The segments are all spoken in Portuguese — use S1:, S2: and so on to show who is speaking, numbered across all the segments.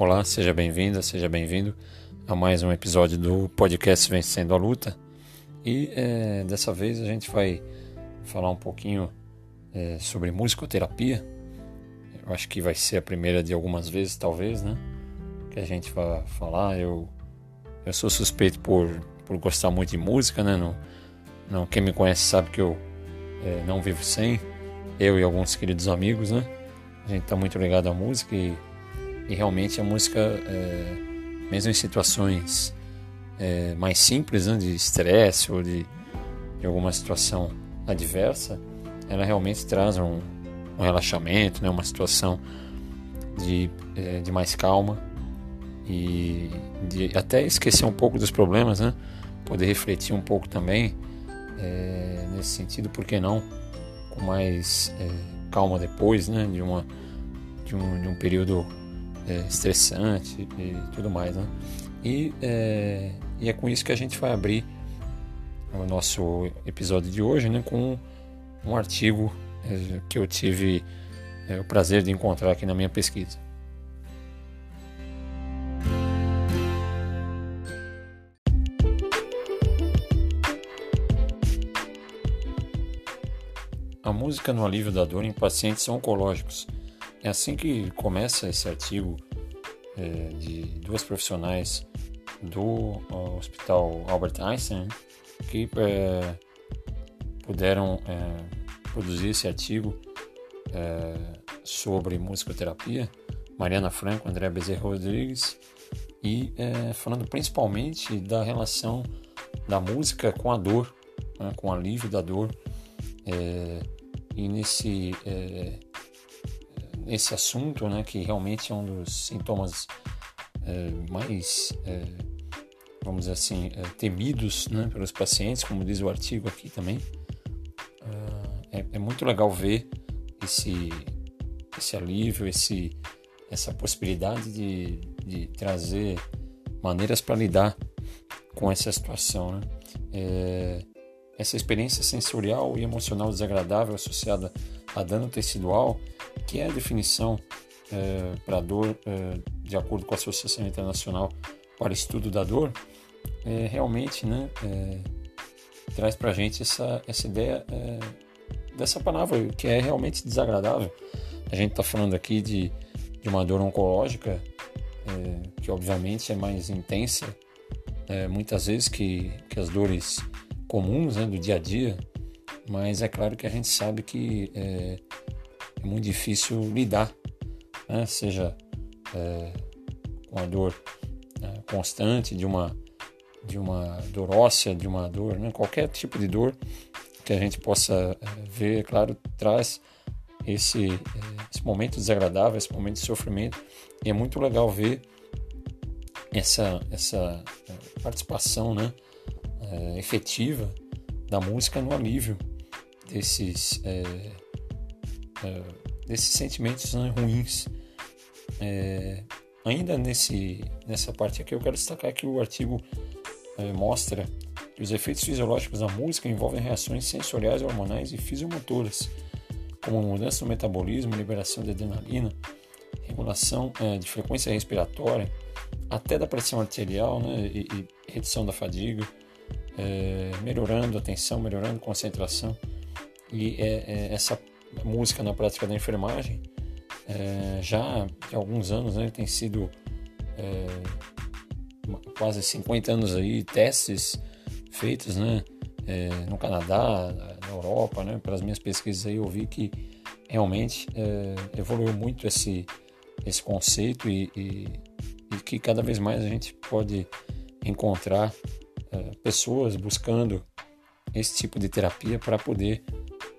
S1: Olá, seja bem-vinda, seja bem-vindo a mais um episódio do podcast Vencendo a Luta. E é, dessa vez a gente vai falar um pouquinho é, sobre musicoterapia. Eu acho que vai ser a primeira de algumas vezes, talvez, né? Que a gente vai falar. Eu, eu sou suspeito por, por gostar muito de música, né? Não, não, quem me conhece sabe que eu é, não vivo sem. Eu e alguns queridos amigos, né? A gente está muito ligado à música e, e realmente a música, é, mesmo em situações é, mais simples, né, de estresse ou de, de, alguma situação adversa, ela realmente traz um, um relaxamento, né, uma situação de, é, de mais calma e de até esquecer um pouco dos problemas, né, poder refletir um pouco também é, nesse sentido, por que não, com mais é, calma depois, né, de uma de um, de um período é, estressante e tudo mais, né? E, é, e é com isso que a gente vai abrir o nosso episódio de hoje, né? Com um artigo é, que eu tive é, o prazer de encontrar aqui na minha pesquisa. A música no alívio da dor em pacientes oncológicos é assim que começa esse artigo é, de duas profissionais do Hospital Albert Einstein que é, puderam é, produzir esse artigo é, sobre musicoterapia. Mariana Franco, André Bezerra Rodrigues e é, falando principalmente da relação da música com a dor, né, com o alívio da dor é, e nesse esse assunto, né, que realmente é um dos sintomas é, mais, é, vamos dizer assim, é, temidos né, pelos pacientes, como diz o artigo aqui também. Ah, é, é, muito legal ver esse, esse alívio, esse, essa possibilidade de, de trazer maneiras para lidar com essa situação. Né? Essa experiência sensorial e emocional desagradável associada a dano tecidual que é a definição é, para dor, é, de acordo com a Associação Internacional para Estudo da Dor, é, realmente né, é, traz para a gente essa, essa ideia dessa palavra, que é realmente desagradável. A gente está falando aqui de, de uma dor oncológica, que obviamente é mais intensa, muitas vezes que, que as dores comuns né, do dia a dia, mas é claro que a gente sabe que é muito difícil lidar, né? seja é, com a dor né? constante de uma de uma dor óssea, de uma dor, né? qualquer tipo de dor que a gente possa é, ver, é claro, traz esse, é, esse momento desagradável, esse momento de sofrimento. E é muito legal ver essa, essa participação né, é, efetiva da música no alívio desses, é, é, desses sentimentos né, ruins. É, ainda nesse, nessa parte aqui, eu quero destacar que o artigo é, mostra que os efeitos fisiológicos da música envolvem reações sensoriais, hormonais e fisiomotoras, como mudança no metabolismo, liberação de adrenalina, regulação é, de frequência respiratória, até da pressão arterial né, e, e redução da fadiga, é, melhorando a atenção, melhorando a concentração. E é, é, essa música na prática da enfermagem, é, já há alguns anos né, tem sido é, quase 50 anos aí testes feitos né, é, no Canadá, na Europa, né, pelas minhas pesquisas aí eu vi que realmente é, evoluiu muito esse, esse conceito e, e, e, que cada vez mais a gente pode encontrar é, pessoas buscando esse tipo de terapia para poder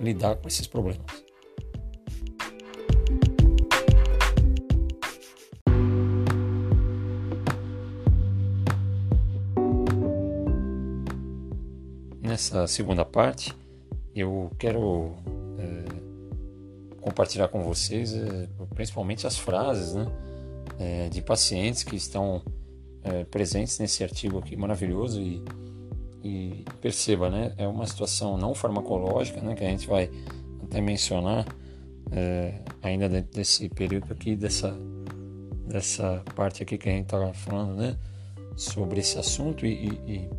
S1: lidar com esses problemas. Nessa segunda parte, eu quero é, compartilhar com vocês é, principalmente as frases né, é, de pacientes que estão é, presentes nesse artigo aqui maravilhoso e e perceba, né, é uma situação não farmacológica, né, que a gente vai até mencionar é, ainda dentro desse período aqui dessa dessa parte aqui que a gente estava falando, né? Sobre esse assunto e, e, e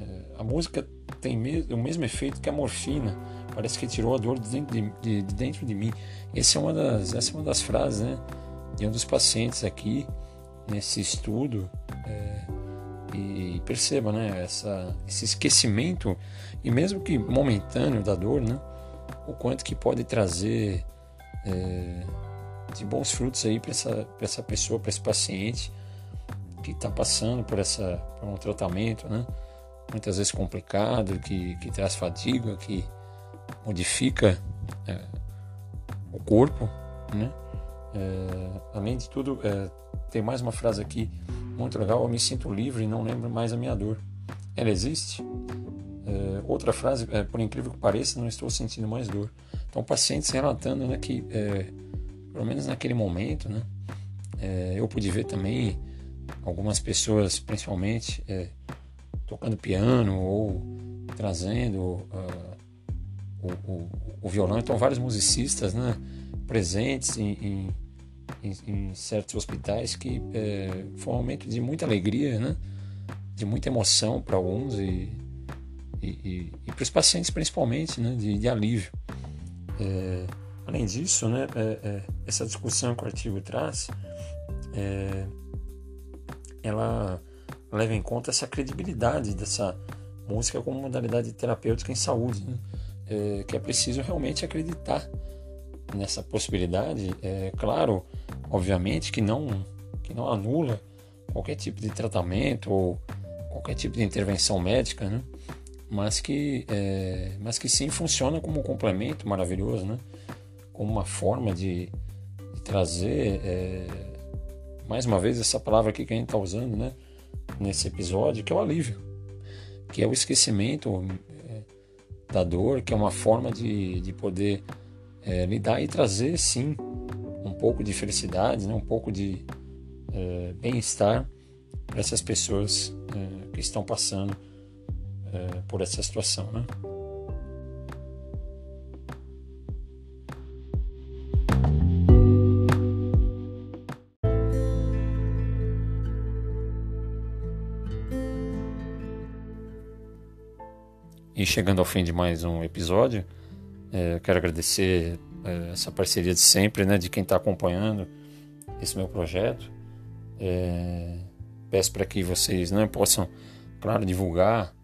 S1: é, a música tem o mesmo efeito que a morfina. Parece que tirou a dor de dentro de, de, de dentro de mim. Essa é uma das, essa é uma das frases, né? De um dos pacientes aqui nesse estudo. É, e perceba, né? Essa, esse esquecimento e mesmo que momentâneo da dor, né? O quanto que pode trazer é, de bons frutos aí para essa, essa pessoa, para esse paciente que está passando por, essa, por um tratamento, né? Muitas vezes complicado, que, que traz fadiga, que modifica é, o corpo. Né? É, além de tudo, é, tem mais uma frase aqui muito legal: Eu me sinto livre e não lembro mais a minha dor. Ela existe? É, outra frase, é, por incrível que pareça, não estou sentindo mais dor. Então, pacientes relatando né, que é, pelo menos naquele momento, né? É, eu pude ver também algumas pessoas, principalmente, tocando piano ou trazendo uh, o, o, o, violão. Então, vários musicistas, né? Presentes em, em, em, certos hospitais que é, foi um momento de muita alegria, né? De muita emoção para alguns e, e, e, e para os pacientes principalmente, né? De, de alívio. É, Além disso, né, é, essa discussão que o artigo traz, ela leva em conta essa credibilidade dessa música como modalidade terapêutica em saúde, né? é, que é preciso realmente acreditar nessa possibilidade. É claro, obviamente, que não, que não anula qualquer tipo de tratamento ou qualquer tipo de intervenção médica, né? mas, que, é, mas que sim funciona como um complemento maravilhoso, né? como uma forma de, de trazer, é, mais uma vez, essa palavra aqui que a gente está usando né, nesse episódio, que é o alívio, que é o esquecimento é, da dor, que é uma forma de, de poder é, lidar e trazer, sim, um pouco de felicidade, né, um pouco de é, bem-estar para essas pessoas é, que estão passando é, por essa situação. Né? E chegando ao fim de mais um episódio, é, quero agradecer é, essa parceria de sempre, né, de quem está acompanhando esse meu projeto. É, peço para que vocês né, possam, claro, divulgar,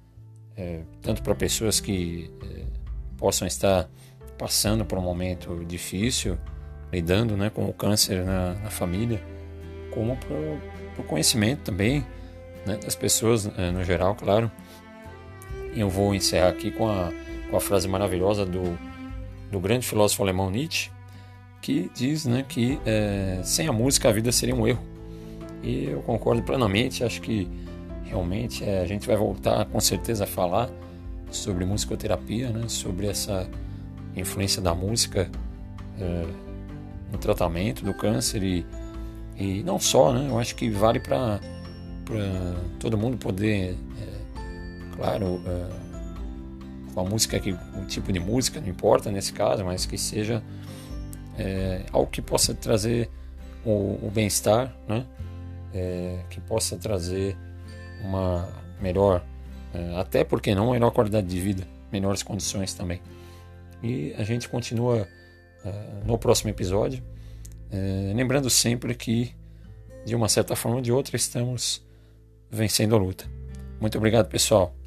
S1: é, tanto para pessoas que é, possam estar passando por um momento difícil, lidando né, com o câncer na, na família, como para o conhecimento também né, das pessoas é, no geral, claro eu vou encerrar aqui com a, com a frase maravilhosa do, do grande filósofo alemão Nietzsche, que diz né, que é, sem a música a vida seria um erro. E eu concordo plenamente, acho que realmente é, a gente vai voltar com certeza a falar sobre musicoterapia, né, sobre essa influência da música é, no tratamento do câncer e, e não só, né, eu acho que vale para todo mundo poder claro, com a música que o tipo de música não importa nesse caso, mas que seja é, algo que possa trazer o, o bem-estar, né? É, que possa trazer uma melhor, é, até porque não melhor qualidade de vida, melhores condições também. E a gente continua no próximo episódio, lembrando sempre que de uma certa forma ou de outra estamos vencendo a luta. Muito obrigado, pessoal.